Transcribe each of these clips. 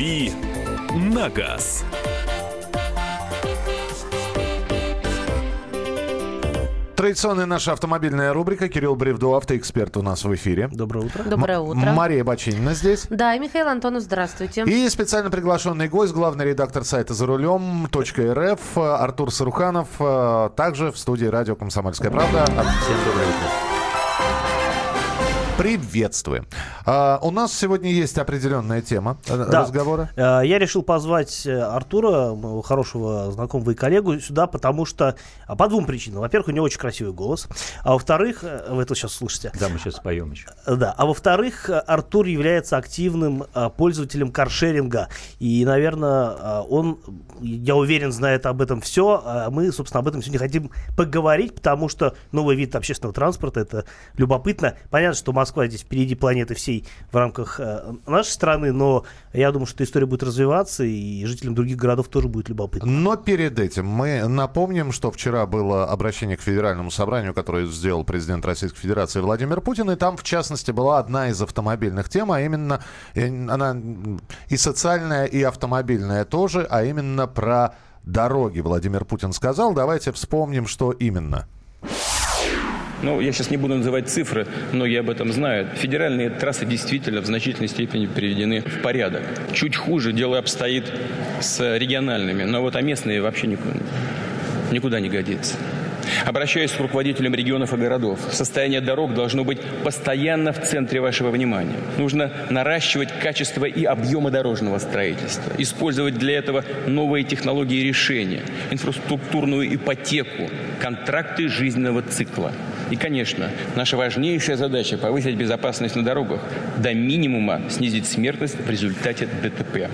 «Дави на газ». Традиционная наша автомобильная рубрика. Кирилл Бревду, автоэксперт у нас в эфире. Доброе утро. Доброе М- утро. Мария Бачинина здесь. Да, и Михаил Антонов, здравствуйте. И специально приглашенный гость, главный редактор сайта «За рулем» .рф Артур Саруханов, э, также в студии радио «Комсомольская правда». Всем доброе утро. Приветствуем. А, у нас сегодня есть определенная тема э, Да. разговора. Э, Я решил позвать э, Артура, моего хорошего знакомого и коллегу, сюда, потому что а, по двум причинам. Во-первых, у него очень красивый голос, а во-вторых, вы это сейчас слышите. Да, мы сейчас споем еще. Да, а во-вторых, Артур является активным пользователем каршеринга. И, наверное, он, я уверен, знает об этом все. Мы, собственно, об этом сегодня хотим поговорить, потому что новый вид общественного транспорта это любопытно. Понятно, что Москва здесь впереди планеты всей в рамках э, нашей страны, но я думаю, что эта история будет развиваться, и жителям других городов тоже будет любопытно. Но перед этим мы напомним, что вчера было обращение к Федеральному собранию, которое сделал президент Российской Федерации Владимир Путин, и там, в частности, была одна из автомобильных тем, а именно э, она и социальная, и автомобильная тоже, а именно про дороги Владимир Путин сказал. Давайте вспомним, что именно. Ну, я сейчас не буду называть цифры, многие об этом знают. Федеральные трассы действительно в значительной степени приведены в порядок. Чуть хуже дело обстоит с региональными, но вот а местные вообще никуда, никуда не годится. Обращаюсь к руководителям регионов и городов. Состояние дорог должно быть постоянно в центре вашего внимания. Нужно наращивать качество и объемы дорожного строительства, использовать для этого новые технологии решения, инфраструктурную ипотеку, контракты жизненного цикла. И, конечно, наша важнейшая задача – повысить безопасность на дорогах, до минимума снизить смертность в результате ДТП.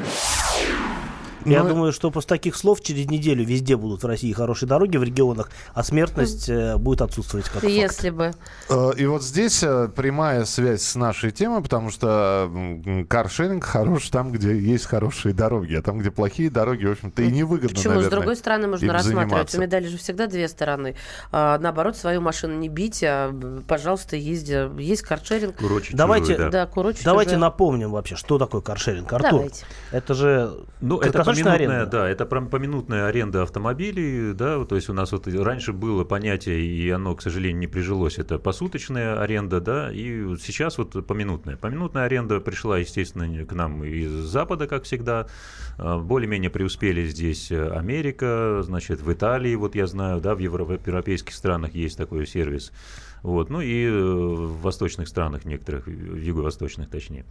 Я Ну, думаю, что после таких слов через неделю везде будут в России хорошие дороги в регионах, а смертность э, будет отсутствовать как факт. Если бы. Э, И вот здесь э, прямая связь с нашей темой, потому что м, каршеринг хорош там, где есть хорошие дороги, а там, где плохие дороги, в общем-то, и невыгодно, Почему? С наверное, другой стороны, можно рассматривать. заниматься. У медали же всегда две стороны. А, наоборот, свою машину не бить, а, пожалуйста, езди. Есть каршеринг. Курочи Давайте- чужую, Да, курочить Давайте уже. напомним вообще, что такое каршеринг. Артур, Давайте. это же Ну, это поминутная, да, это пром- поминутная аренда автомобилей, да, то есть у нас вот раньше было понятие, и оно, к сожалению, не прижилось, это посуточная аренда, да, и сейчас вот поминутная. Поминутная аренда пришла, естественно, к нам из Запада, как всегда, А, более-менее преуспели здесь э, Америка, значит, в Италии, вот я знаю, да, в европейских странах есть такой сервис, вот, ну и э, в восточных странах некоторых, в юго-восточных точнее.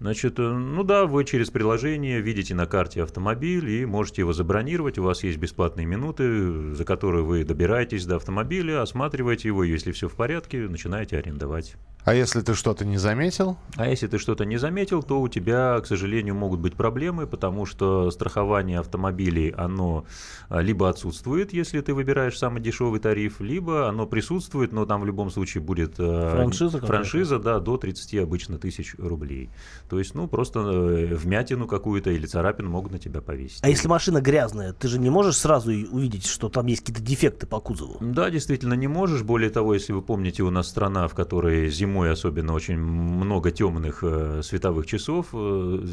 Значит, э, ну да, вы через приложение видите на карте автомобиль и можете его забронировать. У вас есть бесплатные минуты, за которые вы добираетесь до автомобиля, осматриваете его, если все в порядке, начинаете арендовать. А если ты что-то не заметил? А если ты что-то не заметил, то у тебя, к сожалению, могут быть проблемы, потому что страхование автомобилей, оно а, либо отсутствует, если ты выбираешь самый дешевый тариф, либо оно присутствует, но там в любом случае будет а, Франшиза франшиза да, до 30 обычно тысяч рублей. То есть, ну, просто э, вмятину какую-то или царапину могут на тебя повесить. А если машина грязная, ты же не можешь сразу увидеть, что там есть какие-то дефекты по кузову? Да, действительно не можешь. Более того, если вы помните, у нас страна, в которой зимой особенно очень много темных э, световых часов, э,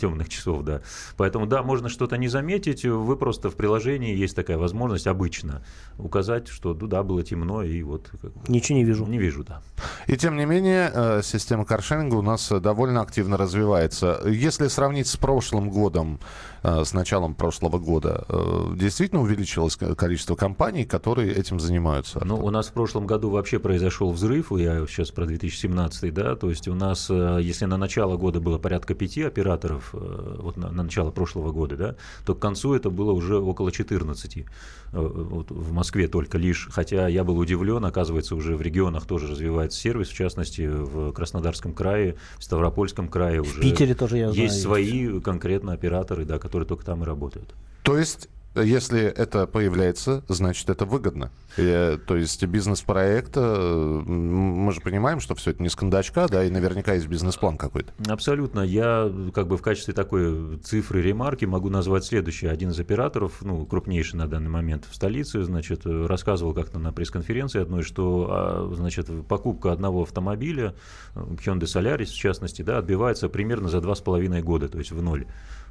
темных часов, да. Поэтому, да, можно что-то не заметить. Вы просто в приложении есть такая возможность обычно указать, что ну, да, было темно, и вот как бы, Ничего не вижу. не вижу, да. И тем не менее, э, система каршеринга у нас э, довольно активно развивается. Если сравнить с прошлым годом, э, с началом прошлого года, э, действительно увеличилось ко- количество компаний, которые этим занимаются. Ну, у нас в прошлом году вообще произошел взрыв, я сейчас про 2017, да, то есть у нас, э, если на начало года было порядка пяти операторов, вот на, на начало прошлого года, да, то к концу это было уже около 14 э, вот в Москве только лишь, хотя я был удивлен, оказывается, уже в регионах тоже развивается сервис, в частности, в Краснодарском крае, в Ставропольском крае уже В Питере тоже я знаю. есть свои конкретно операторы, да, которые только там и работают. То есть Если это появляется, значит, это выгодно. Э, то есть бизнес-проект, э, мы же понимаем, что все это не с кондачка, да, и наверняка есть бизнес-план какой-то. Абсолютно. Я как бы в качестве такой цифры ремарки могу назвать следующее. Один из операторов, ну, крупнейший на данный момент в столице, значит, рассказывал как-то на пресс-конференции одной, что, а, значит, покупка одного автомобиля, Hyundai Solaris в частности, да, отбивается примерно за два с половиной года, то есть в ноль.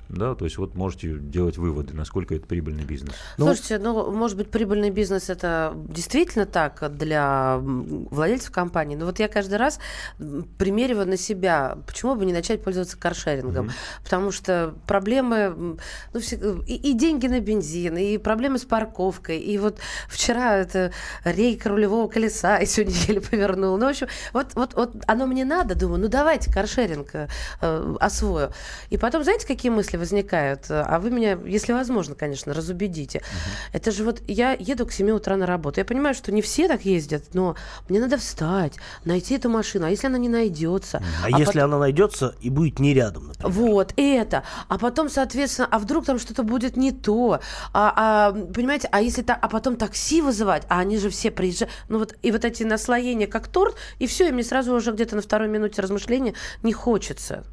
Да, то есть вот можете делать выводы, насколько это прибыльный бизнес. Ну, Слушайте, ну, может быть, прибыльный бизнес это действительно так для владельцев компании. Но вот я каждый раз примериваю на себя, почему бы не начать пользоваться каршерингом. Mm-hmm. Потому что проблемы, ну, все, и, и деньги на бензин, и проблемы с парковкой. И вот вчера это рейка рулевого колеса, и сегодня еле повернул. Ну, в общем, вот, вот, вот оно мне надо, думаю, ну давайте каршеринг э, освою. И потом, знаете, какие мысли возникают. А вы меня, если возможно, конечно, разубедите. Угу. Это же вот я еду к 7 утра на работу. Я понимаю, что не все так ездят, но мне надо встать, найти эту машину. А если она не найдется? А, а если потом... она найдется и будет не рядом, например? Вот, это. А потом, соответственно, а вдруг там что-то будет не то? А, а понимаете, а если так, а потом такси вызывать, а они же все приезжают. Ну вот, и вот эти наслоения как торт, и все, и мне сразу уже где-то на второй минуте размышления не хочется.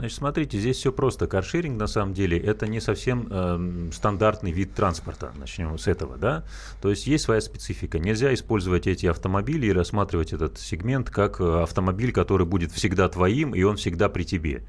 Значит, смотрите, здесь все просто. Каршеринг, на самом деле, это не совсем э, стандартный вид транспорта. Начнем с этого, да? То есть есть своя специфика. Нельзя использовать эти автомобили и рассматривать этот сегмент как э, автомобиль, который будет всегда твоим, и он всегда при тебе.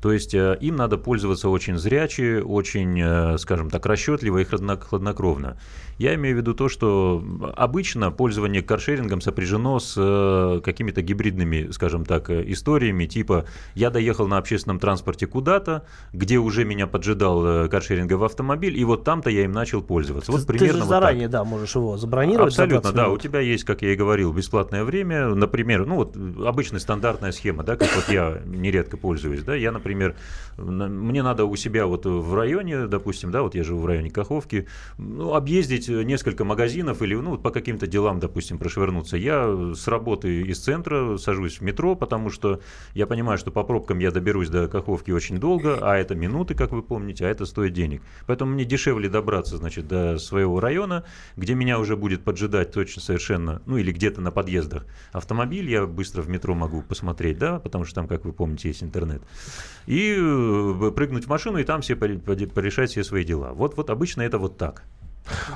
То есть э, им надо пользоваться очень зряче, очень, э, скажем так, расчетливо и хладнокровно. Я имею в виду то, что обычно пользование каршерингом сопряжено с э, какими-то гибридными, скажем так, историями, типа я доехал на общественном транспорте куда-то, где уже меня поджидал каршеринговый автомобиль, и вот там-то я им начал пользоваться. Вот ты, примерно ты же вот заранее, так. да, можешь его забронировать. Абсолютно, да. У тебя есть, как я и говорил, бесплатное время, например, ну вот обычная стандартная схема, да, как вот я нередко пользуюсь, да, я, например, мне надо у себя вот в районе, допустим, да, вот я живу в районе Каховки, ну, объездить несколько магазинов или, ну, по каким-то делам, допустим, прошвырнуться. Я с работы из центра сажусь в метро, потому что я понимаю, что по пробкам я доберусь до Каховки очень долго, а это минуты, как вы помните, а это стоит денег. Поэтому мне дешевле добраться, значит, до своего района, где меня уже будет поджидать точно совершенно, ну, или где-то на подъездах автомобиль, я быстро в метро могу посмотреть, да, потому что там, как вы помните, есть интернет и э, прыгнуть в машину и там все порешать все свои дела. Вот, вот обычно это вот так.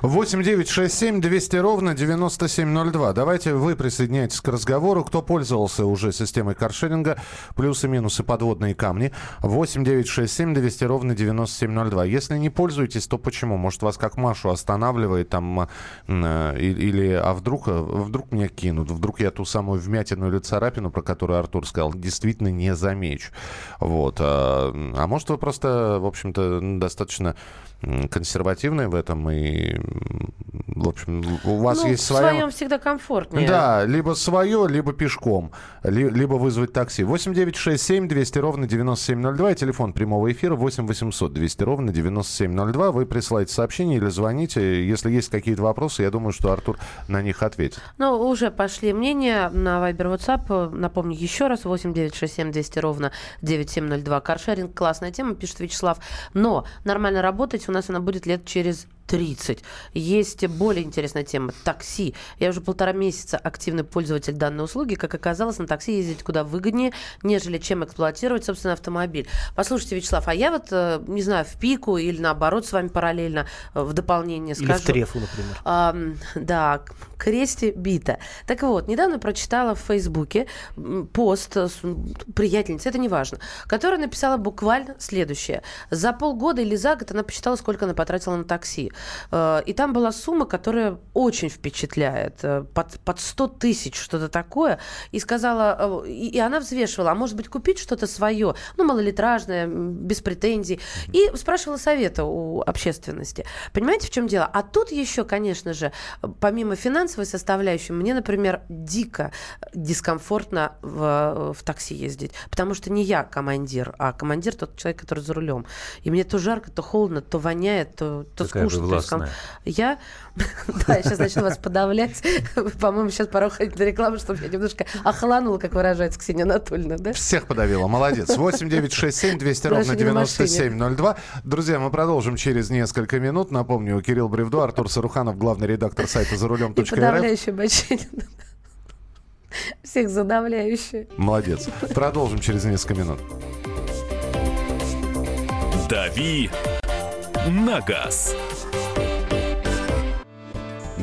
8 9 6 7 200 ровно 9702. Давайте вы присоединяйтесь к разговору. Кто пользовался уже системой каршеринга, плюсы, минусы, подводные камни. 8 9 6 7 200 ровно 9702. Если не пользуетесь, то почему? Может, вас как Машу останавливает там, э, или, а вдруг, э, вдруг меня кинут, вдруг я ту самую вмятину или царапину, про которую Артур сказал, действительно не замечу. Вот. А, а может, вы просто, в общем-то, достаточно консервативные в этом и в общем у вас ну, есть своя... в своем всегда комфортнее. Да, либо свое, либо пешком, ли, либо вызвать такси. 8967 200 ровно 9702, телефон прямого эфира 8 800 200 ровно 9702. Вы присылаете сообщение или звоните. Если есть какие-то вопросы, я думаю, что Артур на них ответит. Ну, уже пошли мнения на Viber WhatsApp. Напомню еще раз, 8 967 200 ровно 9702. Каршеринг, классная тема, пишет Вячеслав. Но нормально работать у нас она будет лет через 30. Есть более интересная тема – такси. Я уже полтора месяца активный пользователь данной услуги. Как оказалось, на такси ездить куда выгоднее, нежели чем эксплуатировать собственный автомобиль. Послушайте, Вячеслав, а я вот, э, не знаю, в пику или наоборот с вами параллельно э, в дополнение скажу. Или в трефу, например. А, да, кресте бита. Так вот, недавно прочитала в Фейсбуке пост приятельницы, это не важно, которая написала буквально следующее. За полгода или за год она посчитала, сколько она потратила на такси. Э, и там была сумма, которая очень впечатляет. Э, под, под 100 тысяч, что-то такое. И сказала, э, и, она взвешивала, а может быть купить что-то свое, ну, малолитражное, без претензий. И спрашивала совета у общественности. Понимаете, в чем дело? А тут еще, конечно же, помимо финансовой составляющей, мне, например, дико дискомфортно в, в такси ездить. Потому что не я командир, а командир тот человек, который за рулем. И мне то жарко, то холодно, то воняет, то, то скучно слишком. Властная. Я, да, я сейчас начну вас подавлять. По-моему, сейчас пора уходить на рекламу, чтобы я немножко охланула, как выражается Ксения Анатольевна, да? Всех подавила. Молодец. 8 9 6 7 200 Даже ровно не на 9702. Друзья, мы продолжим через несколько минут. Напомню, Кирилл Бревдо, Артур Саруханов, главный редактор сайта за рулем. И подавляющее бочинина. Всех задавляющее. Молодец. Продолжим через несколько минут. «Дави на газ».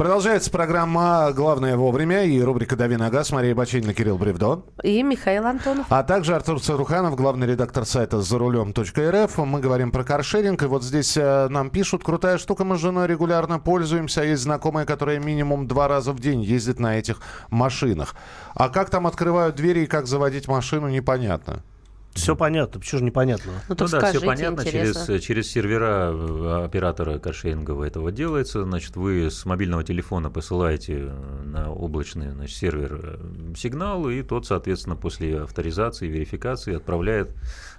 Продолжается программа «Главное вовремя» и рубрика «Дави на газ». Мария Бачинина, Кирилл Бревдо. И Михаил Антонов. А также Артур Царуханов, главный редактор сайта за рулем.рф. Мы говорим про каршеринг. И вот здесь э, нам пишут, крутая штука, мы с женой регулярно пользуемся. Есть знакомые, которые минимум два раза в день ездят на этих машинах. А как там открывают двери и как заводить машину, непонятно. Все понятно, почему же непонятно? Ну, так ну да, все понятно. Через, интересно. через сервера э, оператора каршерингового этого делается. Значит, вы с мобильного телефона посылаете э, на облачный значит, сервер э, сигнал, и тот, соответственно, после авторизации, верификации отправляет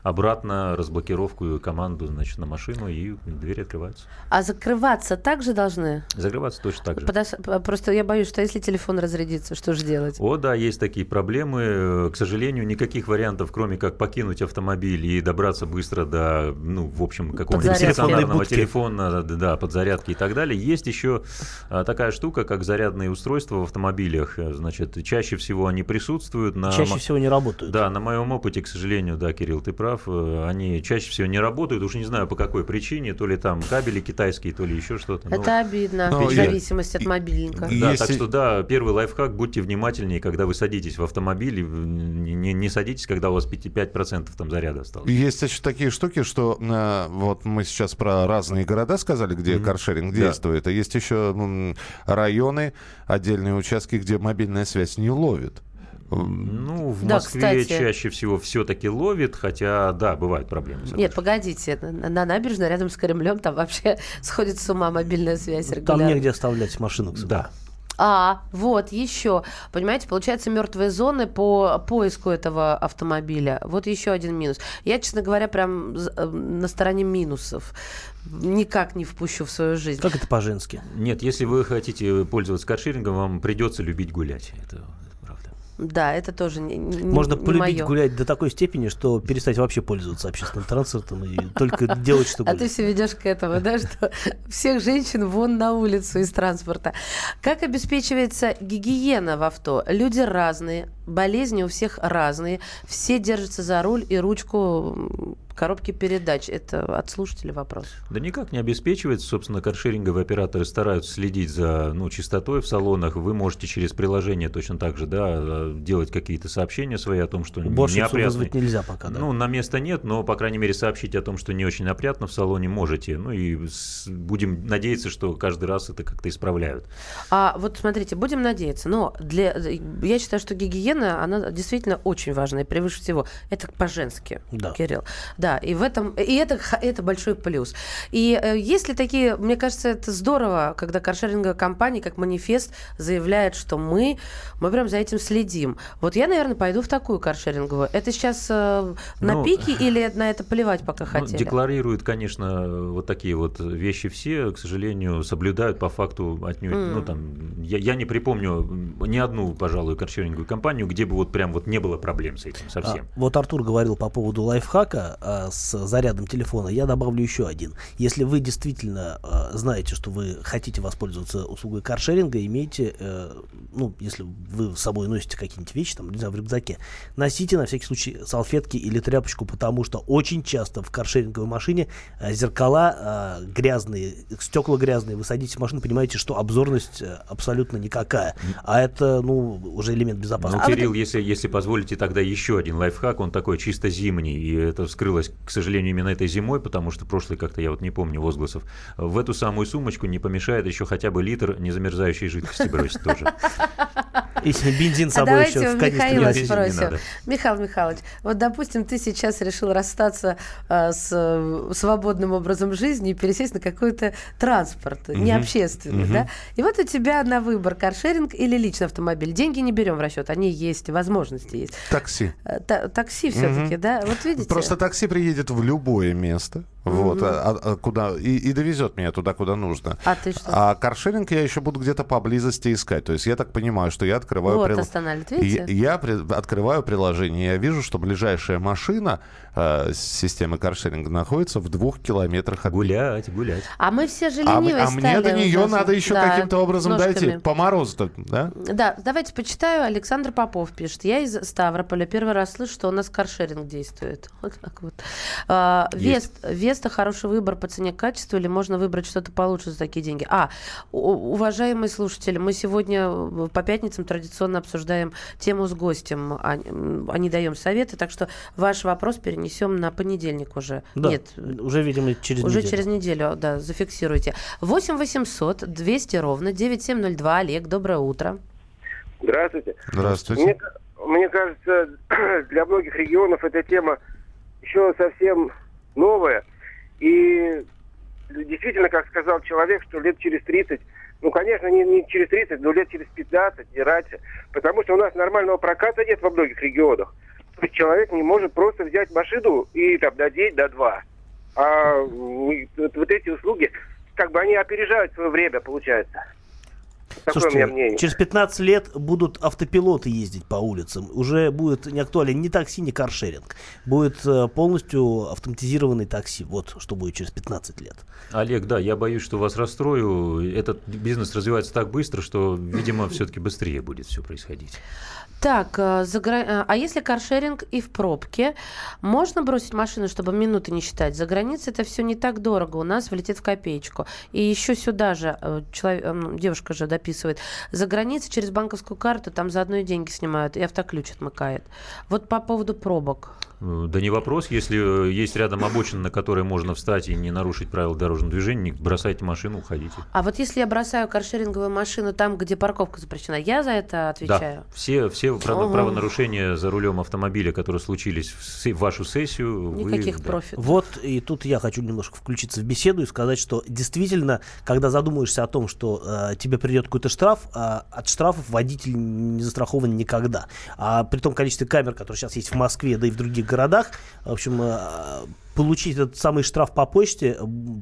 обратно разблокировку и команду значит, на машину, и двери открываются. А закрываться также должны? Закрываться точно так же. Подос- Просто я боюсь, что если телефон разрядится, что же делать? О, да, есть такие проблемы. К сожалению, никаких вариантов, кроме как покинуть автомобиль и добраться быстро до, ну, в общем, какого-нибудь стационарного Будки. телефона, да, подзарядки и так далее. Есть еще а, такая штука, как зарядные устройства в автомобилях. Значит, чаще всего они присутствуют на... Чаще мо- всего не работают. Да, на моем опыте, к сожалению, да, Кирилл, ты прав, э, они чаще всего не работают, уж не знаю по какой причине, то ли там кабели китайские, то ли еще что-то. но- Это обидно, Ну, в я- зависимости от и- мобильника. да, Если- так что да, первый лайфхак, будьте внимательнее, когда вы садитесь в автомобиль, не- не садитесь, когда у вас 5, 5% там заряда осталось. Есть еще такие штуки, что э, вот мы сейчас про разные города сказали, где Мгм. каршеринг Да. действует. А есть еще м, районы, отдельные участки, где мобильная связь не ловит. Ну, в Да, Москве кстати. чаще всего все-таки ловит, хотя, да, бывают проблемы. Нет, соглашусь. погодите, на, на набережной рядом с Кремлем там вообще сходит с ума мобильная связь Там регулярно. негде оставлять машину. кстати. Да. А, вот, еще. Понимаете, получается мертвые зоны по поиску этого автомобиля. Вот еще один минус. Я, честно говоря, прям э, на стороне минусов. Никак не впущу в свою жизнь. Как это по-женски? Нет, если вы хотите пользоваться каршерингом, вам придется любить гулять. Это. Да, это тоже не, Можно не полюбить моё. гулять до такой степени, что перестать вообще пользоваться общественным транспортом и только делать, что А ты все ведешь к этому, да, что всех женщин вон на улицу из транспорта. Как обеспечивается гигиена в авто? Люди разные, болезни у всех разные, все держатся за руль и ручку коробки передач. Это от слушателя вопрос. Да никак не обеспечивается. Собственно, каршеринговые операторы стараются следить за ну, чистотой в салонах. Вы можете через приложение точно так же да, э, делать какие-то сообщения свои о том, что Уборщицу неопрятный. вызвать нельзя пока, да? Ну, на место нет, но, по крайней мере, сообщить о том, что не очень опрятно в салоне можете. Ну и с- будем надеяться, что каждый раз это как-то исправляют. А вот смотрите, будем надеяться, но для, я считаю, что гигиена, она действительно очень важная, превыше всего. Это по-женски, Да. Кирилл. Да, и в этом, и это, это большой плюс. И э, есть ли такие, мне кажется, это здорово, когда каршеринговая компания, как манифест, заявляет, что мы, мы прям за этим следим. Вот я, наверное, пойду в такую каршеринговую. Это сейчас э, на Ну, пике или на это плевать пока Ну, хотели? декларируют, конечно, вот такие вот вещи все, к сожалению, соблюдают по факту отнюдь. М. Ну, там, я, я не припомню ни одну, пожалуй, каршеринговую компанию, где бы вот прям вот не было проблем с этим А, совсем. вот Артур говорил по поводу лайфхака. Э, с зарядом телефона, я добавлю еще один. Если вы действительно э, знаете, что вы хотите воспользоваться услугой каршеринга, имейте, э, ну, если вы с собой носите какие-нибудь вещи, там, не знаю, в рюкзаке, носите на всякий случай салфетки или тряпочку, потому что очень часто в каршеринговой машине э, зеркала э, грязные, стекла грязные, вы садитесь в машину, понимаете, что обзорность э, абсолютно никакая. А это, ну, уже элемент Ну, безопасности. Кирилл, если, если позволите, тогда еще один лайфхак, он такой чисто зимний, и это вскрылось, к сожалению, именно этой зимой, потому что прошлый как-то, я вот не помню возгласов, в эту самую сумочку не помешает еще хотя бы литр незамерзающей жидкости бросить тоже. Если бензин с А собой давайте еще у Михаила спросим. Михаил Михайлович, вот, допустим, ты сейчас решил расстаться а, с э, свободным образом жизни и пересесть на какой-то транспорт, не общественный, да? И вот у тебя на выбор каршеринг или личный автомобиль. Деньги не берем в расчет, они есть, возможности есть. Такси. Э, та- такси все-таки, да? Вот видите? Просто такси приедет в любое место, вот, а- а- а куда и, и довезет меня туда, куда нужно. А ты что? А каршеринг я еще буду где-то поблизости искать. То есть я так понимаю, что я открываю Вот прил- останавливает, Я, я при- открываю приложение, я вижу, что ближайшая машина э, системы каршеринга находится в двух километрах от Гулять, гулять. А мы все же а, ленивые а мне стали до нее ужасно. надо еще Да, каким-то образом ножками. дойти. По морозу-то, да? Да, давайте почитаю. Александр Попов пишет. Я из Ставрополя первый раз слышу, что у нас каршеринг действует. Вот так вот. А, Есть. Вест, Веста хороший выбор по цене качеству или можно выбрать что-то получше за такие деньги? А, уважаемые слушатели, мы сегодня э, по пятницам традиционно обсуждаем тему с гостем, а, а не даем советы, так что ваш вопрос перенесем на понедельник уже. Да, Нет, уже, видимо, через уже неделю. через неделю, да, зафиксируйте. 8 800 200 ровно 9702. Олег, доброе утро. Здравствуйте. Здравствуйте. Мне, мне кажется, для многих регионов эта тема еще совсем новая. И действительно, как сказал человек, что лет через 30, ну, конечно, не, не через 30, но лет через 15 и раньше. Потому что у нас нормального проката нет во многих регионах. То есть человек не может просто взять машину и там до день, до два. А вот эти услуги, как бы они опережают свое время, получается. Такое у меня Слушайте, мнение. через 15 лет будут автопилоты ездить по улицам. Уже будет не актуален ни такси, ни каршеринг. Будет э, полностью автоматизированный такси. Вот что будет через 15 лет. Олег, да, я боюсь, что вас расстрою. Этот бизнес развивается так быстро, что, видимо, все-таки быстрее будет все происходить. Так, э, за гра- э, а если каршеринг и в пробке, можно бросить машину, чтобы минуты не считать? За границей это все не так дорого, у нас влетит в копеечку. И еще сюда же, человек, девушка же дописывает, за границей через банковскую карту там заодно и деньги снимают, и автоключ отмыкает. Вот по поводу пробок. Э, Да не вопрос, если э, есть рядом обочина, на которой можно встать и не нарушить правила дорожного движения, не бросайте машину, уходите. А вот если я бросаю каршеринговую машину там, где парковка запрещена, я за это отвечаю? Да, все, все Ага. правонарушения за рулем автомобиля, которые случились в, се- в вашу сессию, вы- Никаких да. Вот и тут я хочу немножко включиться в беседу и сказать, что действительно, когда задумаешься о том, что э, тебе придет какой-то штраф, э, от штрафов водитель не застрахован никогда. А при том количестве камер, которые сейчас есть в Москве, да и в других городах, в общем, э, получить этот самый штраф по почте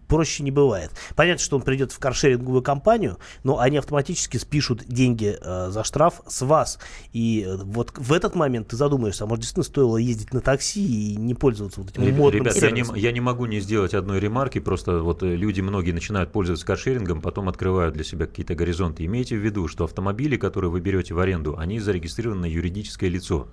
проще не бывает. Понятно, что он придет в каршеринговую компанию, но они автоматически спишут деньги э, за штраф с вас. И э, вот в этот момент ты задумаешься, а может действительно стоило ездить на такси и не пользоваться вот этим Ребят, модным ребят, я не, я не могу не сделать одной ремарки, просто вот люди многие начинают пользоваться каршерингом, потом открывают для себя какие-то горизонты. Имейте в виду, что автомобили, которые вы берете в аренду, они зарегистрированы на юридическое лицо.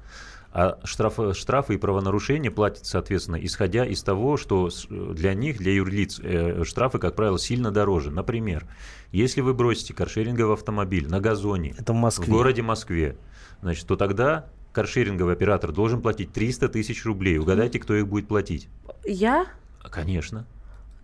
А штрафы, штрафы и правонарушения платят, соответственно, исходя из того, что для них, для юрлиц, э, штрафы, как правило, сильно дороже. Например, если вы бросите каршеринговый автомобиль на газоне Это в Москве. в городе Москве, значит, то тогда каршеринговый оператор должен платить 300 тысяч рублей. Угадайте, кто их будет платить? Я? Конечно.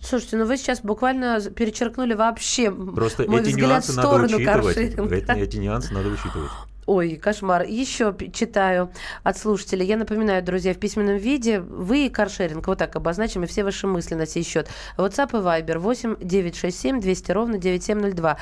Слушайте, ну вы сейчас буквально перечеркнули вообще Просто мой эти взгляд нюансы в надо сторону учитывать. каршеринга. Эти, эти нюансы надо учитывать. Ой, кошмар. Еще читаю от слушателей. Я напоминаю, друзья, в письменном виде вы и каршеринг. Вот так обозначим и все ваши мысли на сей счет. WhatsApp и Viber 8 967 200 ровно 9702.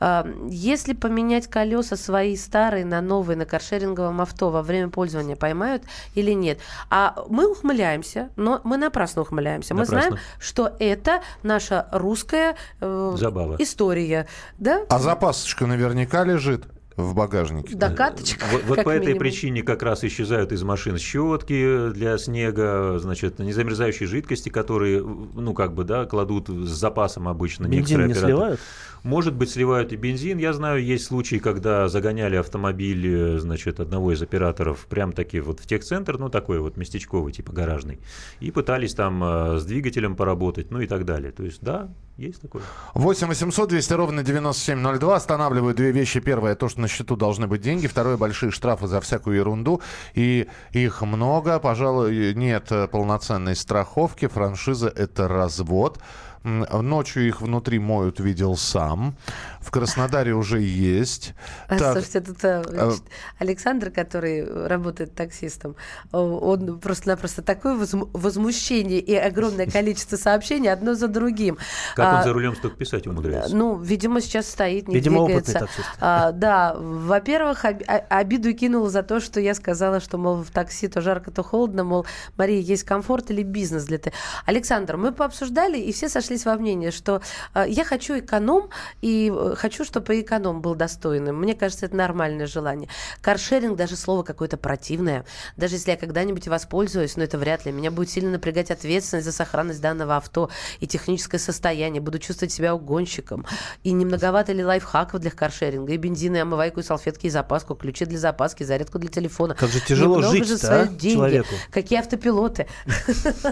А, Если поменять колеса свои старые на новые на каршеринговом авто во время пользования, поймают или нет? А мы ухмыляемся, но мы напрасно ухмыляемся. Мы Напрасно. знаем, что это наша русская э, Забава. история. Да? А запасочка наверняка лежит. В багажнике. Докаточка, Вот, вот как по этой минимум. причине как раз исчезают из машин щетки для снега, значит, незамерзающие жидкости, которые, ну, как бы, да, кладут с запасом обычно. Бензин некоторые не операторы. сливают? Может быть, сливают и бензин. Я знаю, есть случаи, когда загоняли автомобиль, э, значит, одного из операторов прям таки вот в техцентр, ну, такой вот местечковый, типа гаражный, и пытались там э, с двигателем поработать, ну и так далее. То есть, да, есть такое. 8 800 200 ровно 9702. Останавливаю две вещи. Первое, то, что на счету должны быть деньги. Второе, большие штрафы за всякую ерунду. И их много. Пожалуй, нет э, полноценной страховки. Франшиза – это развод. Ночью их внутри моют, видел сам. В Краснодаре уже есть. А, Так, Слушайте, тут э, значит, Александр, который работает таксистом, он просто-напросто такое возму- возмущение и огромное количество сообщений одно за другим. Как А, он за рулем столько писать умудряется? Ну, видимо, сейчас стоит, не Видимо, опытный двигается. таксист. А, да, во-первых, об- а- обиду кинула за то, что я сказала, что, мол, в такси то жарко, то холодно, мол, Мария, есть комфорт или бизнес для ты. Александр, мы пообсуждали, и все сошлись во мнении, что э, я хочу эконом, и э, хочу, чтобы эконом был достойным. Мне кажется, это нормальное желание. Каршеринг, даже слово какое-то противное. Даже если я когда-нибудь воспользуюсь, но это вряд ли. Меня будет сильно напрягать ответственность за сохранность данного авто и техническое состояние. Буду чувствовать себя угонщиком. И не многовато ли лайфхаков для каршеринга? И бензин, и омывайку, и салфетки, и запаску, ключи для запаски, зарядку для телефона. Как же тяжело Немного же жить-то, свои а, деньги. человеку. Какие автопилоты.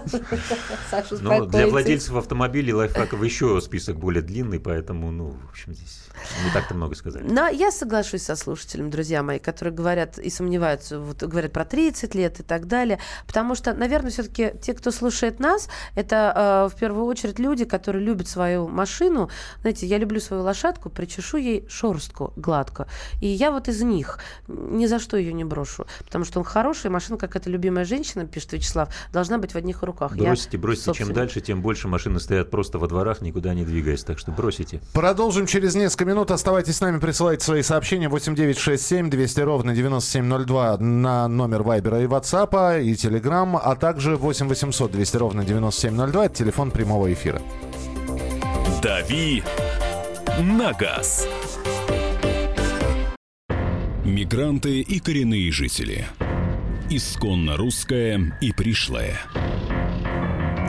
Саша, Ну, для владельцев автомобилей лайфхаков еще список более длинный, поэтому, ну, в общем, здесь не так-то много сказать. Но я соглашусь со слушателем, друзья мои, которые говорят и сомневаются, вот, говорят про 30 лет и так далее. Потому что, наверное, все-таки те, кто слушает нас, это э, в первую очередь люди, которые любят свою машину. Знаете, я люблю свою лошадку, причешу ей шорстку гладко. И я вот из них ни за что ее не брошу. Потому что он хороший, машина, как эта любимая женщина, пишет Вячеслав, должна быть в одних руках. Я Бросите, бросите, чем собственник. дальше, тем больше машины стоят просто во дворах, никуда не двигаясь. Так что бросите. Продолжим через несколько минут. Оставайтесь с нами, присылайте свои сообщения 8967 200 ровно 9702 на номер Вайбера и Ватсапа и Телеграм, а также 8 800 200 ровно 9702. Это телефон прямого эфира. «Дави на газ». Мигранты и коренные жители. Исконно русская и пришлая.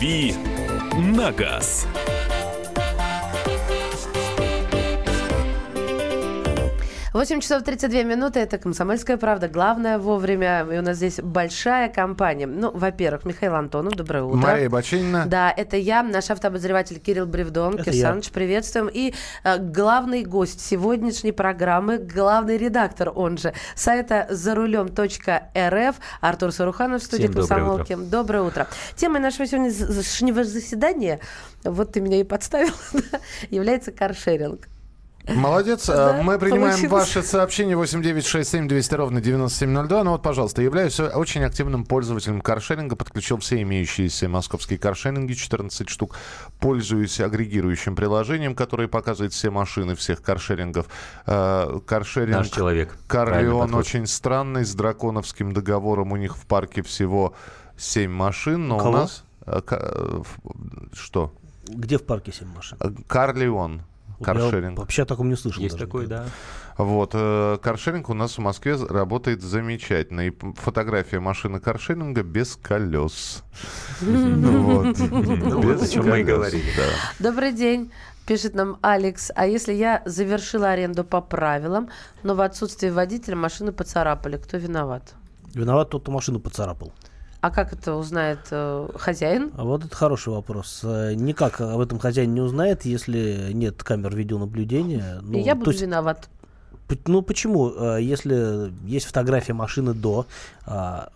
«Дави на газ». 8 часов 32 минуты. Это «Комсомольская правда». Главное вовремя. И у нас здесь большая компания. Ну, во-первых, Михаил Антонов. Доброе утро. Мария Бачинина. Да, это я, наш автообозреватель Кирилл Бревдон. Это Кир я. Саныч, приветствуем. И э, главный гость сегодняшней программы, главный редактор, он же, сайта зарулем.рф, Артур Саруханов в студии Всем доброе «Комсомолки». Доброе утро. Темой нашего сегодняшнего заседания, вот ты меня и подставил, является каршеринг. Молодец. Да, Э, Мы принимаем получилось. ваше сообщение 8967 200 ровно 9702. Ну вот, пожалуйста, являюсь очень активным пользователем каршеринга. Подключил все имеющиеся московские каршеринги, 14 штук. Пользуюсь агрегирующим приложением, которое показывает все машины всех каршерингов. Э, Каршеринг... Наш человек. Карлеон очень странный, с драконовским договором. У них в парке всего 7 машин, но У у, кого? нас... в- Что? Где в парке 7 машин? Карлеон. Вот я Каршеринг. вообще о таком не слышал. Есть даже такой, да. Вот, э, каршеринг у нас в Москве работает замечательно. И фотография машины каршеринга без колес. Вот. Ну, о чем мы и говорили. да. Добрый день. Пишет нам Алекс, а если я завершила аренду по правилам, но в отсутствие водителя машину поцарапали, кто виноват? Виноват тот, кто машину поцарапал. А как это узнает э, хозяин? А вот это хороший вопрос. Э, Никак об этом хозяин не узнает, если нет камер видеонаблюдения. Ну, я буду есть, виноват. ну почему? Э, Если есть фотография машины до, а,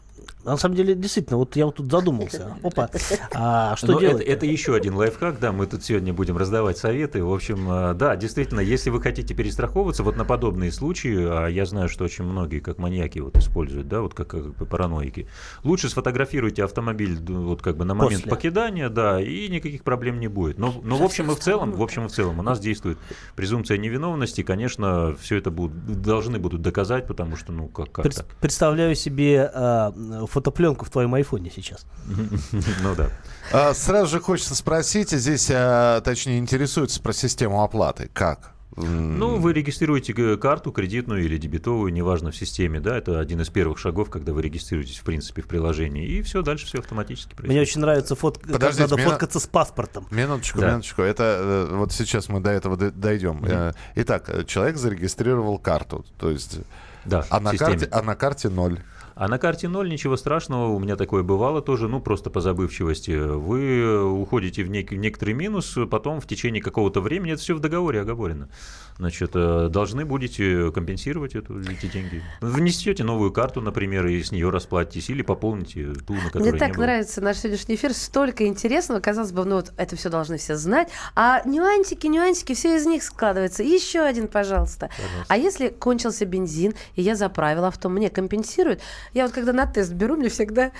На самом деле, действительно, вот я вот тут задумался. Опа, а что Но делать? Это, это еще один лайфхак, да, мы тут сегодня будем раздавать советы. В общем, э, да, действительно, если вы хотите перестраховываться, вот на подобные случаи, а я знаю, что очень многие, как маньяки, вот используют, да, вот как, как бы параноики, лучше сфотографируйте автомобиль вот как бы на момент После. покидания, да, и никаких проблем не будет. Но, но в общем и в целом, в общем и в целом, у нас действует презумпция невиновности, конечно, все это будут, должны будут доказать, потому что, ну, как, как Пред- так? Представляю себе а, фотопленку в твоем айфоне сейчас. Ну да. А, Сразу же хочется спросить, здесь, а, точнее, интересуется про систему оплаты. Как? Ну, вы регистрируете карту кредитную или дебетовую, неважно, в системе, да, это один из первых шагов, когда вы регистрируетесь, в принципе, в приложении, и все, дальше все автоматически происходит. Мне очень нравится фотка, как Подождите, надо мне- фоткаться с паспортом. Минуточку, Да. минуточку. Это э, вот сейчас мы до этого дойдем. Э, Итак, человек зарегистрировал карту, то есть, Да, а на системе. карте, а на карте ноль. А на карте ноль ничего страшного, у меня такое бывало тоже, ну просто по забывчивости. Вы уходите в нек- некоторый минус, потом в течение какого-то времени, это все в договоре оговорено. Значит, э, должны будете компенсировать эту, эти деньги. Внесете новую карту, например, и с нее расплатитесь, или пополните ту, на которой Мне так было. нравится наш сегодняшний эфир, столько интересного. Казалось бы, ну вот это все должны все знать. А нюансики, нюансики, все из них складывается. Еще один, пожалуйста. А если кончился бензин, и я заправила авто, мне компенсируют? Я вот когда на тест беру, мне всегда,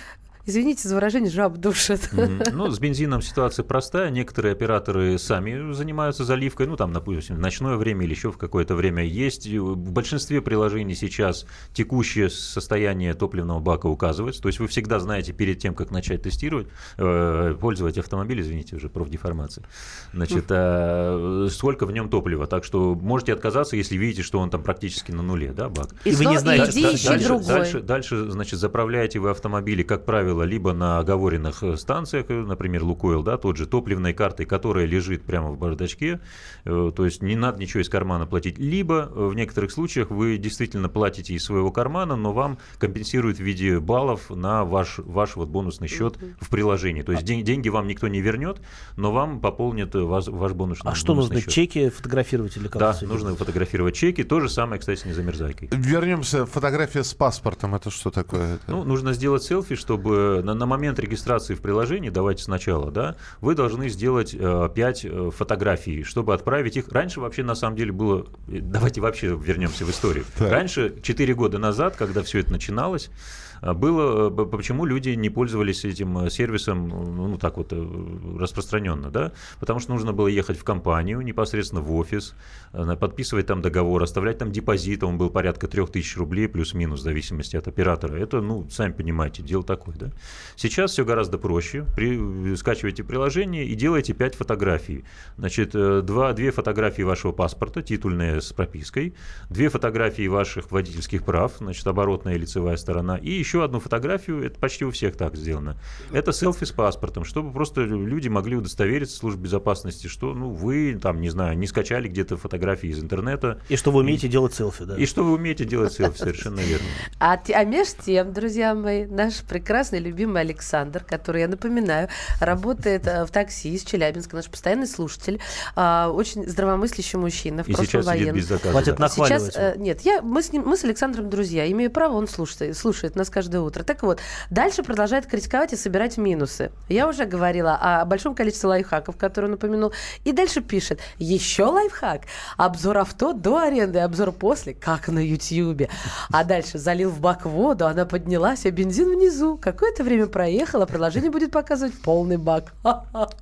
извините за выражение, жаб душит. Мгм. Ну, с бензином ситуация простая. Некоторые операторы сами занимаются заливкой, ну, там, допустим, в ночное время или еще в какое-то время. Есть в большинстве приложений сейчас текущее состояние топливного бака указывается. То есть вы всегда знаете перед тем, как начать тестировать, э, пользовать автомобиль, извините, уже профдеформация, значит, э, сколько в нем топлива. Так что можете отказаться, если видите, что он там практически на нуле, да, бак. И, И вы не знаете, иди Да- дальше, другой. Дальше, дальше, значит, заправляете вы автомобили, как правило, либо на оговоренных э, станциях, э, например, Лукойл, да, тот же топливной картой, которая лежит прямо в бардачке, э, то есть не надо ничего из кармана платить, либо в некоторых случаях вы действительно платите из своего кармана, но вам компенсируют в виде баллов на ваш, ваш вот бонусный счет в приложении. То есть ден- деньги вам никто не вернет, но вам пополнит ваш, ваш бонусный, А что нужно, счет. чеки фотографировать или как Да, нужно делать? фотографировать чеки. То же самое, кстати, с незамерзайкой. Вернемся. Фотография с паспортом. Это что такое? Ну, нужно сделать селфи, чтобы на, на момент регистрации в приложении, давайте сначала, да, вы должны сделать 5 фотографий, чтобы отправить их. Раньше вообще на самом деле было, э, давайте вообще вернемся в историю. Раньше, 4 года назад, когда все это начиналось, э, было, э, почему люди не пользовались этим э, сервисом, ну, ну, так вот, э, распространенно, да? Потому что нужно было ехать в компанию, непосредственно в офис, подписывать там договор, оставлять там депозит, он был порядка 3000 рублей, плюс-минус, в зависимости от оператора. Это, ну, сами понимаете, дело такое, да? Сейчас все гораздо проще. При, скачиваете приложение и делаете 5 фотографий. Значит, э, два, две фотографии вашего паспорта, титульные с пропиской, две фотографии ваших водительских прав, значит, оборотная и лицевая сторона, и еще одну фотографию, это почти у всех так сделано. Это селфи с паспортом, чтобы просто люди могли удостовериться, служб безопасности, что, ну, вы, там, не знаю, не скачали где-то фотографии из интернета, И что вы умеете делать селфи, да? и что вы умеете делать селфи, совершенно верно. А, а меж тем, друзья мои, наш прекрасный, любимый Александр, который, я напоминаю, работает э, в такси из Челябинска, наш постоянный слушатель, а, очень здравомыслящий мужчина, в И прошлом сейчас сидит военный. без заказа. Хватит да. нахваливать. Сейчас, э, нет, я, мы, с ним, мы с Александром друзья, имею право, он слушает, слушает нас каждое утро. Так вот, дальше продолжает критиковать и собирать минусы. Я уже говорила о большом количестве лайфхаков, которые он упомянул. И дальше пишет, еще лайфхак, обзор авто до аренды, обзор после, как на Ютьюбе. А дальше залил в бак воду, она поднялась, а бензин внизу. Какое-то время проехал, а приложение будет показывать полный бак.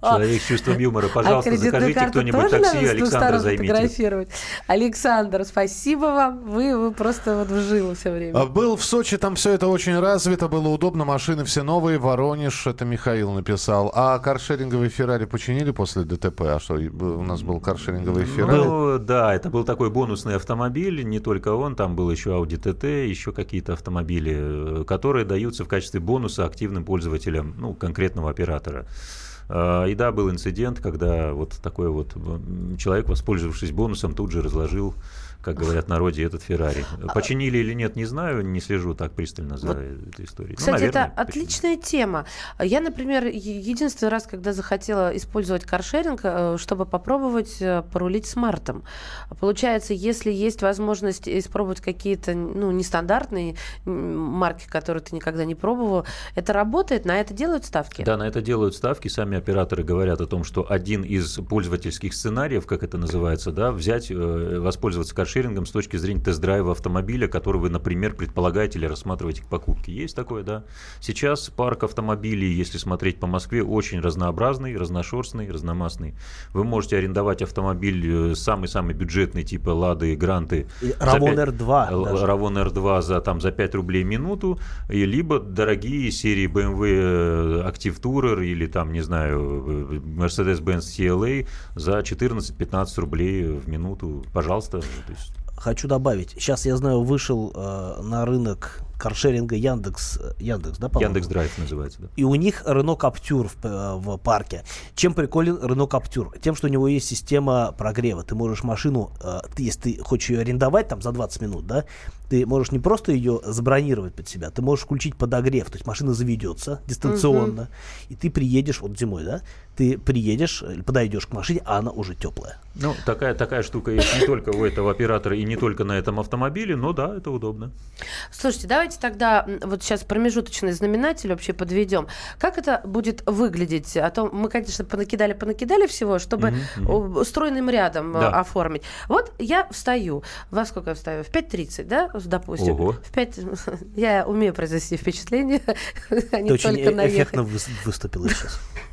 Человек с чувством юмора, а пожалуйста, кредитную закажите кто-нибудь такси, Александра займите. Александр, спасибо вам. Вы, вы просто вот в жилу все время. А, Был в Сочи, там все это очень развито, было удобно, машины все новые. Воронеж, это Михаил написал. А каршеринговые Феррари починили после ДТП? А что, у нас был каршеринговый Феррари? Ну, да, это был такой бонусный автомобиль, не только он, там был еще Audi TT, еще какие-то автомобили, э, которые даются в качестве бонуса активным пользователям ну, конкретного оператора. А, и да, был инцидент, когда вот такой вот человек, воспользовавшись бонусом, тут же разложил как говорят в народе, этот Феррари. Починили или нет, не знаю, не слежу так пристально за вот, этой историей. Кстати, ну, наверное, это отличная тема. Я, например, единственный раз, когда захотела использовать каршеринг, э, чтобы попробовать э, порулить смартом. Получается, если есть возможность испробовать какие-то ну, нестандартные марки, которые ты никогда не пробовал, это работает, на это делают ставки? Да, на это делают ставки. Сами операторы говорят о том, что один из пользовательских сценариев, как это называется, да, взять, э, воспользоваться каршерингом, каршерингом с точки зрения тест-драйва автомобиля, который вы, например, предполагаете или рассматриваете к покупке. Есть такое, да. Сейчас парк автомобилей, если смотреть по Москве, очень разнообразный, разношерстный, разномастный. Вы можете арендовать автомобиль э, самый-самый бюджетный, типа Лады, Гранты. Равон R2. Равон R2 за, там, за 5 рублей минуту, и либо дорогие серии BMW Active Tourer или там, не знаю, э, Mercedes-Benz CLA за 14-15 рублей в минуту. Пожалуйста. Хочу добавить. Сейчас, я знаю, вышел э, на рынок каршеринга Яндекс, Яндекс, да, по-моему? Яндекс Драйв называется, да. И у них Рено Каптюр в, э, в парке. Чем приколен Рено Каптюр? Тем, что у него есть система прогрева. Ты можешь машину, э, ты, если ты хочешь ее арендовать там за 20 минут, да, ты можешь не просто ее забронировать под себя, ты можешь включить подогрев, то есть машина заведется дистанционно, угу. и ты приедешь, вот зимой, да, ты приедешь, подойдешь к машине, а она уже теплая. Ну, такая, такая штука есть не только у этого оператора и не только на этом автомобиле, но да, это удобно. Слушайте, давайте тогда вот сейчас промежуточный знаменатель вообще подведем. Как это будет выглядеть? А то мы, конечно, понакидали, понакидали всего, чтобы mm-hmm. стройным рядом да. оформить. Вот я встаю. Во сколько я встаю? В 5.30, да, допустим? Ого. В 5... Я умею произвести впечатление, а не Ты только очень эффектно выступила сейчас.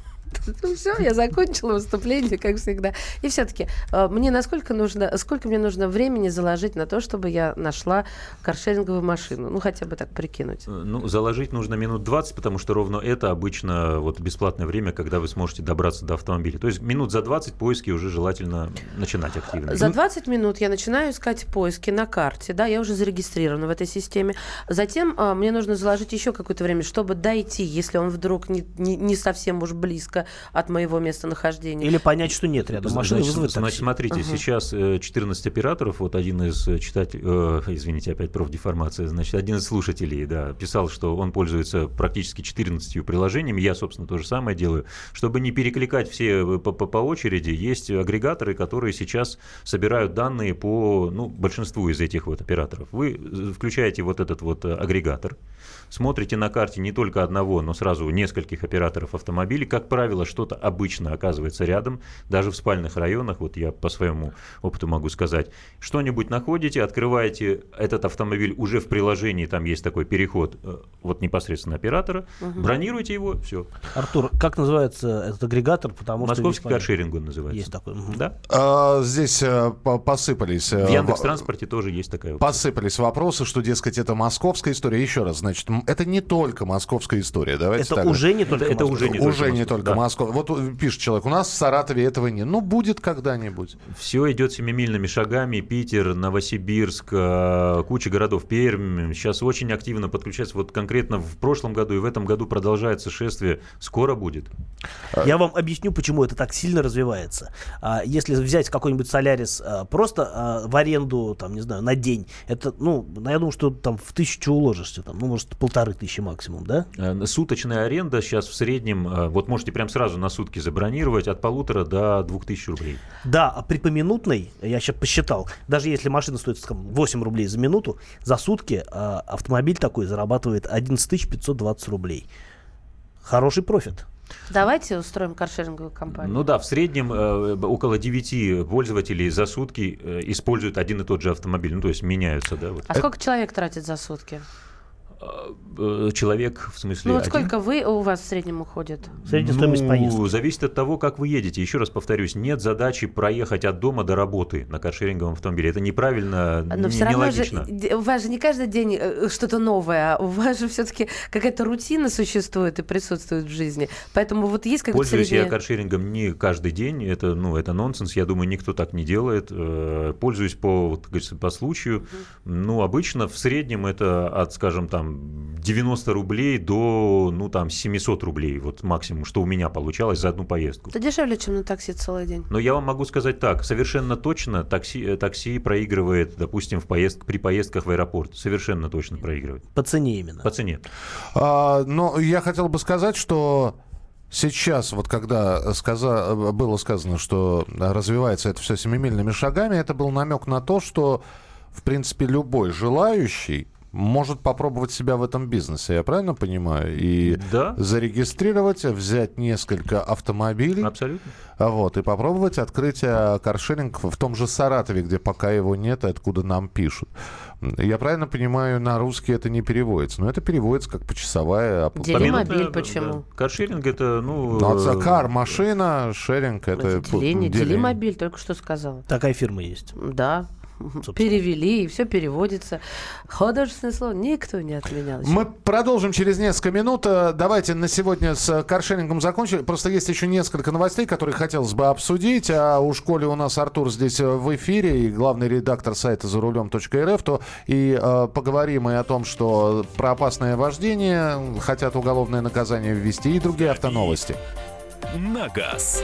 Ну все, я закончила выступление, как всегда. И все-таки, э, мне насколько нужно, сколько мне нужно времени заложить на то, чтобы я нашла каршеринговую машину? Ну, хотя бы так прикинуть. Э, ну, заложить нужно минут 20, потому что ровно это обычно вот бесплатное время, когда вы сможете добраться до автомобиля. То есть минут за 20 поиски уже желательно начинать активно. За 20 минут я начинаю искать поиски на карте, да, я уже зарегистрирована в этой системе. Затем а, мне нужно заложить еще какое-то время, чтобы дойти, если он вдруг не, не, не совсем уж близко от моего местонахождения. Или понять, что нет рядом машины, значит, значит, смотрите, угу. сейчас 14 э, операторов, вот один из э, читателей, э, извините, опять профдеформация, значит, один из слушателей, да, писал, что он пользуется практически 14 приложениями, я, собственно, то же самое делаю. Чтобы не перекликать все э, по, по, по очереди, есть агрегаторы, которые сейчас собирают данные по ну, большинству из этих вот операторов. Вы включаете вот этот вот агрегатор, смотрите на карте не только одного, но сразу нескольких операторов автомобилей, как правило, что-то обычно оказывается рядом, даже в спальных районах, вот я по своему опыту могу сказать, что-нибудь находите, открываете этот автомобиль уже в приложении, там есть такой переход э, вот непосредственно оператора, угу. бронируйте его, все. Артур, как называется этот агрегатор? Потому Московский что каршеринг он называется. Есть такой. Угу. Да? А, здесь а, посыпались. В Яндекс Транспорте тоже есть такая. Посыпались вопросы, что, дескать, это московская история. Еще раз, значит, это не только московская история. Давайте это так. уже не только это, уже не уже только не только да. Москва. Вот пишет человек, у нас в Саратове этого нет. Ну будет когда-нибудь. Все идет семимильными шагами. Питер, Новосибирск, э, куча городов, Пермь. Сейчас очень активно подключается. Вот конкретно в прошлом году и в этом году продолжается шествие. Скоро будет. Я вам объясню, почему это так сильно развивается. А, если взять какой-нибудь Солярис а, просто а, в аренду, там, не знаю, на день, это, ну, я думаю, что там в тысячу уложишься, там, ну, может, полторы тысячи максимум, да? Э, суточная аренда сейчас в среднем, э, вот можете прям сразу на сутки забронировать от полутора до двух тысяч рублей. Да, а при поминутной, я сейчас посчитал, даже если машина стоит, скажем, 8 рублей за минуту, за сутки автомобиль такой зарабатывает 11 520 рублей. Хороший профит. Давайте устроим каршеринговую компанию. Ну да, в среднем э, около 9 пользователей за сутки э, используют один и тот же автомобиль, ну то есть меняются, да. Вот. А сколько человек тратит за сутки? Э, человек, в смысле. Ну вот один? сколько вы у вас в среднем уходит? Средняя ну, стоимость поездки. Зависит от того, как вы едете. Еще раз повторюсь, нет задачи проехать от дома до работы на каршеринговом автомобиле. Это неправильно, Но не, все равно нелогично. Же, у вас же не каждый день э, что-то новое, а у вас же все-таки какая-то рутина существует и присутствует в жизни. Поэтому вот есть как-то Пользуюсь средняя... я каршерингом не каждый день. Это, ну, это нонсенс. Я думаю, никто так не делает. Э, пользуюсь по, вот, по случаю. Ну, обычно в среднем это от, скажем, там там 90 рублей до, ну, там, 700 рублей, вот максимум, что у меня получалось за одну поездку. Это дешевле, чем на такси целый день. Но я вам могу сказать так, совершенно точно такси, э, такси проигрывает, допустим, в поезд, при поездках в аэропорт. Совершенно точно проигрывает. По цене именно. По цене. А, но я хотел бы сказать, что Сейчас, вот когда сказа... было сказано, что развивается это все семимильными шагами, это был намек на то, что, в принципе, любой желающий может попробовать себя в этом бизнесе, я правильно понимаю? И да. зарегистрировать, взять несколько автомобилей. Абсолютно. Вот, и попробовать открыть э, каршеринг в том же Саратове, где пока его нет, и откуда нам пишут. Я правильно понимаю, на русский это не переводится, но это переводится как почасовая оплата. Делимобиль почему? Да. Каршеринг это, ну... Ну, а кар, машина, шеринг это... Деление, делимобиль, только что сказала. Такая фирма есть. Да. Собственно. Перевели, и все переводится. Художественное слово никто не отменял. Еще. Мы продолжим через несколько минут. Давайте на сегодня с каршерингом закончили. Просто есть еще несколько новостей, которые хотелось бы обсудить. А у школе у нас Артур здесь в эфире и главный редактор сайта за рулем.рф. То и э, поговорим и о том, что про опасное вождение хотят уголовное наказание ввести и другие автоновости. На газ.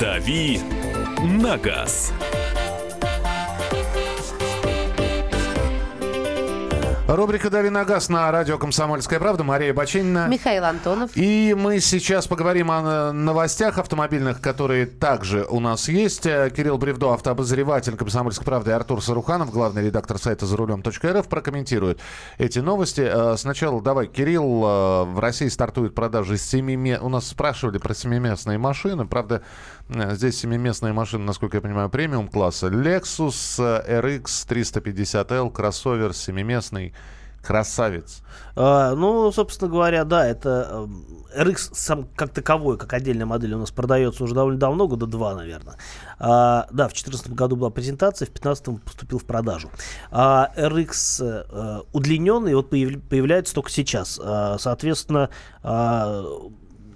«Дави на газ». Рубрика «Дави на газ» на радио «Комсомольская правда». Мария Бачинина. Михаил Антонов. И мы сейчас поговорим о новостях автомобильных, которые также у нас есть. Кирилл Бревдо, автообозреватель «Комсомольской правды», и Артур Саруханов, главный редактор сайта «За рулем.рф» прокомментируют эти новости. Э, сначала давай, Кирилл, э, в России стартует продажи семи... У нас спрашивали про семиместные машины. Правда, э, здесь семиместные машины, насколько я понимаю, премиум класса. Lexus RX 350L, кроссовер семиместный. Красавец. А, ну, собственно говоря, да, это RX сам как таковой, как отдельная модель у нас продается уже довольно давно, года два, наверное. А, да, в 2014 году была презентация, в 2015 поступил в продажу. А, RX а, удлиненный вот появ, появляется только сейчас. А, соответственно, а,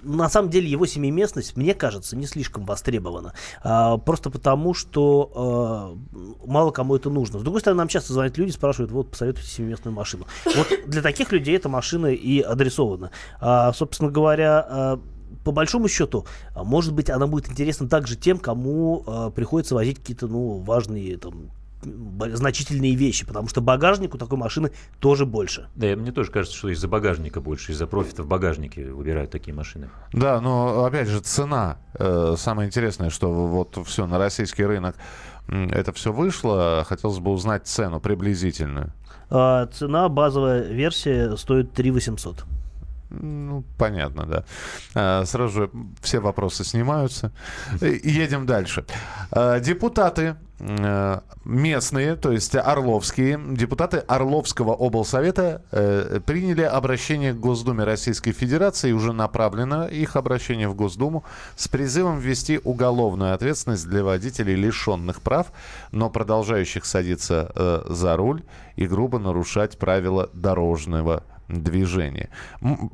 на самом деле его семиместность, мне кажется, не слишком востребована. А, просто потому, что а, мало кому это нужно. С другой стороны, нам часто звонят люди, спрашивают, вот, посоветуйте семиместную машину. Вот для таких людей эта машина и адресована. А, собственно говоря, а, по большому счету, может быть, она будет интересна также тем, кому э, приходится возить какие-то ну, важные там, значительные вещи, потому что багажник у такой машины тоже больше. Да, мне тоже кажется, что из-за багажника больше, из-за профита в багажнике выбирают такие машины. Да, но опять же цена. Э, самое интересное, что вот все на российский рынок это все вышло. Хотелось бы узнать цену приблизительную. А, цена базовая версия стоит 3 800. Ну, понятно, да. А, сразу же все вопросы снимаются. Едем дальше. А, депутаты э, местные, то есть орловские, депутаты Орловского облсовета э, приняли обращение к Госдуме Российской Федерации, уже направлено их обращение в Госдуму с призывом ввести уголовную ответственность для водителей, лишенных прав, но продолжающих садиться э, за руль и грубо нарушать правила дорожного движения.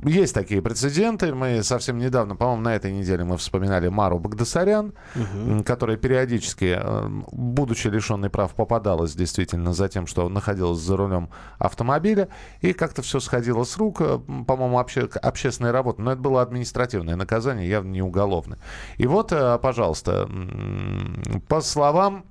Есть такие прецеденты. Мы совсем недавно, по-моему, на этой неделе мы вспоминали Мару Багдасарян, угу. которая периодически, э, будучи лишенной прав, попадалась действительно за тем, что находилась за рулем автомобиля. И как-то все сходило с рук. Э, по-моему, обще, общественная работа. Но это было административное наказание, явно не уголовное. И вот, э, пожалуйста, по словам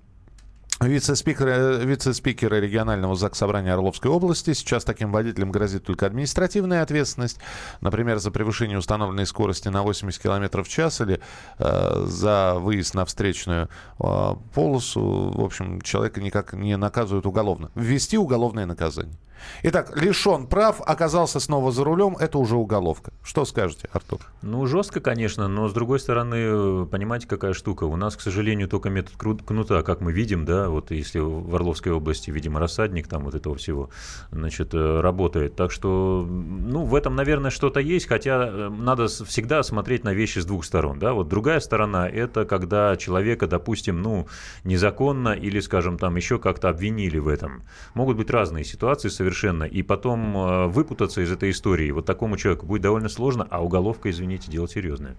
Вице-спикер, э, вице-спикера регионального ЗАГС Собрания Орловской области. Сейчас таким водителям грозит только административная ответственность. Например, за превышение установленной скорости на 80 км в час или э, за выезд на встречную э, полосу. В общем, человека никак не наказывают уголовно. Ввести уголовное наказание. Итак, лишен прав, оказался снова за рулем, это уже уголовка. Что скажете, Артур? Ну, жестко, конечно, но с другой стороны, понимаете, какая штука? У нас, к сожалению, только метод кнута, как мы видим, да, вот если в Орловской области, видимо, рассадник там вот этого всего, значит, э, работает. Так что, ну, в этом, наверное, что-то есть, хотя э, надо всегда смотреть на вещи с двух сторон, да. Вот другая сторона – это когда человека, допустим, ну, незаконно или, скажем, там еще как-то обвинили в этом. Могут быть разные ситуации совершенно, и потом э, выпутаться из этой истории вот такому человеку будет довольно сложно, а уголовка, извините, дело серьезное.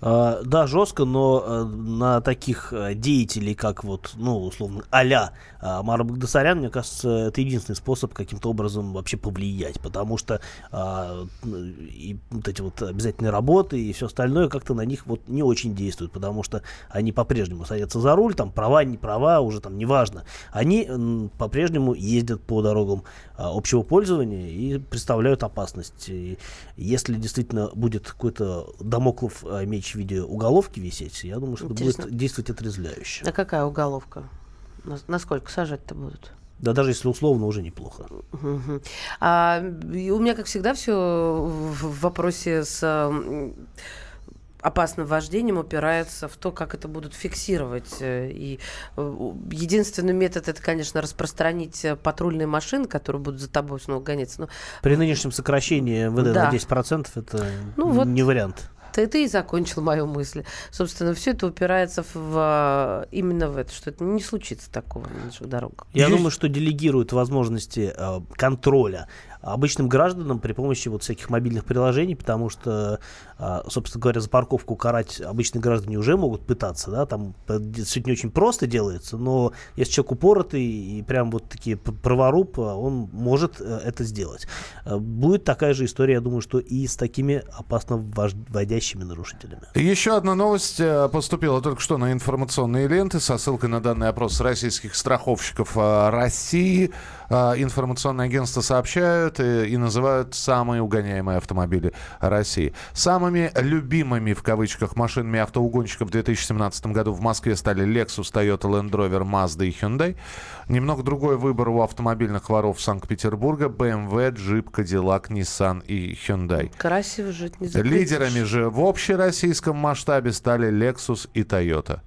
Uh, да, жестко, но uh, на таких uh, деятелей, как вот, ну, условно, а-ля Мара Багдасарян, мне кажется, это единственный способ каким-то образом вообще повлиять, потому что и вот эти вот обязательные работы и все остальное как-то на них вот не очень действует, потому что они по-прежнему садятся за руль, там права, не права, уже там неважно. Они по-прежнему ездят по дорогам общего пользования и представляют опасность. И если действительно будет какой-то домоклов меч в виде уголовки висеть, я думаю, что Интересно. это будет действовать отрезвляюще. А какая уголовка? Насколько сажать-то будут? Да даже если условно уже неплохо. Угу. А, у меня, как всегда, все в вопросе с опасным вождением упирается в то, как это будут фиксировать. И э, единственный метод это, конечно, распространить патрульные машины, которые будут за тобой снова гоняться. Но... При нынешнем сокращении ВД да. на 10% это ну, вот не вариант. Ты, ты и закончил мою мысль. Собственно, все это упирается в, именно в это, что это не случится такого на наших дорогах. Я Есть... думаю, что делегируют возможности э, контроля обычным гражданам при помощи вот всяких мобильных приложений, потому что, а, собственно говоря, за парковку карать обычные граждане уже могут пытаться, да, там все не очень просто делается, но если человек упоротый и прям вот такие праворуб, а, он может э, это сделать. А, будет такая же история, я думаю, что и с такими опасно водящими нарушителями. Еще одна новость э, поступила только что на информационные ленты со ссылкой на данный опрос российских страховщиков России. Информационное агентство сообщают, выбирают и, и называют самые угоняемые автомобили России. Самыми любимыми, в кавычках, машинами автоугонщиков в 2017 году в Москве стали Lexus, Toyota, Land Rover, Mazda и Hyundai. Немного другой выбор у автомобильных воров Санкт-Петербурга. BMW, Jeep, Cadillac, Nissan и Hyundai. Красиво жить не запретишь. Лидерами же в общероссийском масштабе стали Lexus и Toyota.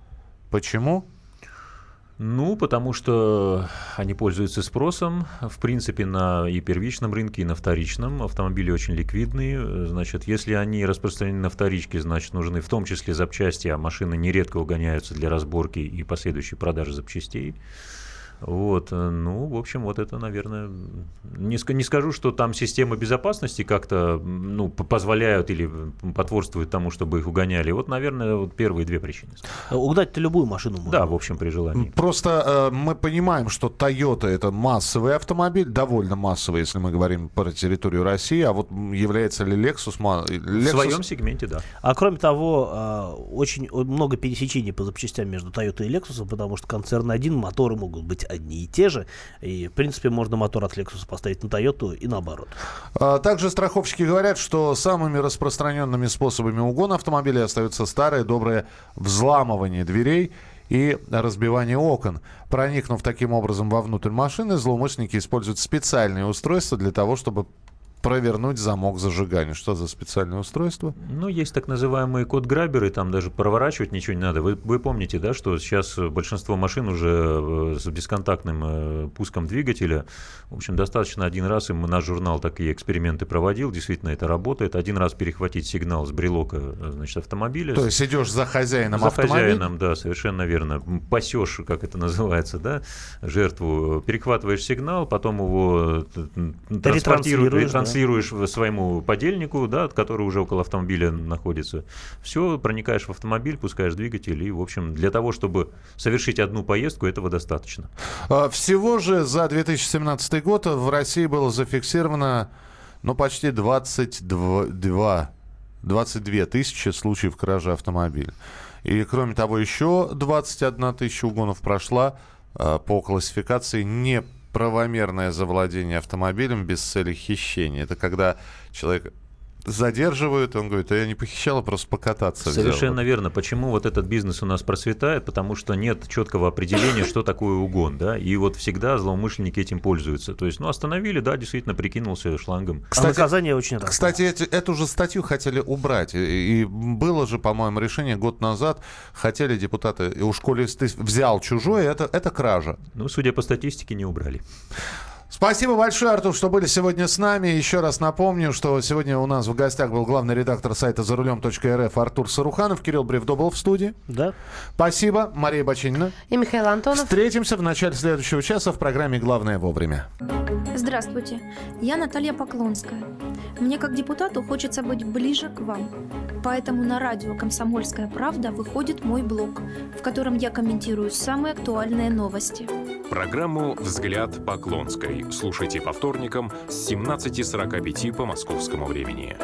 Почему? Ну, потому что они пользуются спросом, в принципе, на и первичном рынке, и на вторичном. Автомобили очень ликвидные. Значит, если они распространены на вторичке, значит, нужны в том числе запчасти, а машины нередко угоняются для разборки и последующей продажи запчастей. Вот, э, ну, в общем, вот это, наверное, не, не скажу, что там системы безопасности как-то, ну, позволяют или потворствуют тому, чтобы их угоняли. Вот, наверное, вот первые две причины. Э, угнать-то любую машину можно. Да, в общем, при желании. Просто э, мы понимаем, что Toyota это массовый автомобиль, довольно массовый, если мы говорим про территорию России, а вот является ли Lexus... Lexus... В своем сегменте, да. А кроме того, э, очень много пересечений по запчастям между Toyota и Lexus, потому что концерн один, моторы могут быть одни и те же. И, в принципе, можно мотор от Lexus поставить на Toyota и наоборот. А, также страховщики говорят, что самыми распространенными способами угона автомобилей остаются старое доброе взламывание дверей и разбивание окон. Проникнув таким образом вовнутрь машины, злоумышленники используют специальные устройства для того, чтобы провернуть замок зажигания. Что за специальное устройство? Ну, есть так называемые код-граберы, там даже проворачивать ничего не надо. Вы, вы помните, да, что сейчас большинство машин уже э, с бесконтактным э, пуском двигателя. В общем, достаточно один раз, и наш журнал такие эксперименты проводил, действительно это работает. Один раз перехватить сигнал с брелока э, значит, автомобиля. То есть идешь за хозяином За автомобиля? хозяином, да, совершенно верно. Пасешь, как это называется, да, жертву, перехватываешь сигнал, потом его транспортируешь, транслируешь своему подельнику, да, который уже около автомобиля находится. Все, проникаешь в автомобиль, пускаешь двигатель, и, в общем, для того, чтобы совершить одну поездку, этого достаточно. А, всего же за 2017 год в России было зафиксировано ну, почти 22, 22 тысячи случаев кражи автомобиля. И, кроме того, еще 21 тысяча угонов прошла а, по классификации не правомерное завладение автомобилем без цели хищения. Это когда человек задерживают. Он говорит, а я не похищал, а просто покататься взял». Совершенно верно. Почему вот этот бизнес у нас процветает? Потому что нет четкого определения, что такое угон, да, и вот всегда злоумышленники этим пользуются. То есть, ну, остановили, да, действительно прикинулся шлангом. а наказание очень разное. Кстати, эти- эту же статью хотели убрать. И, и было же, по-моему, решение год назад. Хотели депутаты, и уж коли ты взял чужое, это, это кража. Ну, судя по статистике, не убрали. Спасибо большое, Артур, что были сегодня с нами. Еще раз напомню, что сегодня у нас в гостях был главный редактор сайта зарулем.рф Артур Саруханов. Кирилл Бревдо был в студии. Да. Спасибо, Мария Бочинина. И Михаил Антонов. Встретимся в начале следующего часа в программе «Главное вовремя». Здравствуйте, я Наталья Поклонская. Мне как депутату хочется быть ближе к вам. Поэтому на радио «Комсомольская правда» выходит мой блог, в котором я комментирую самые актуальные новости. Программу «Взгляд Поклонской» слушайте по вторникам с 17.45 по московскому времени.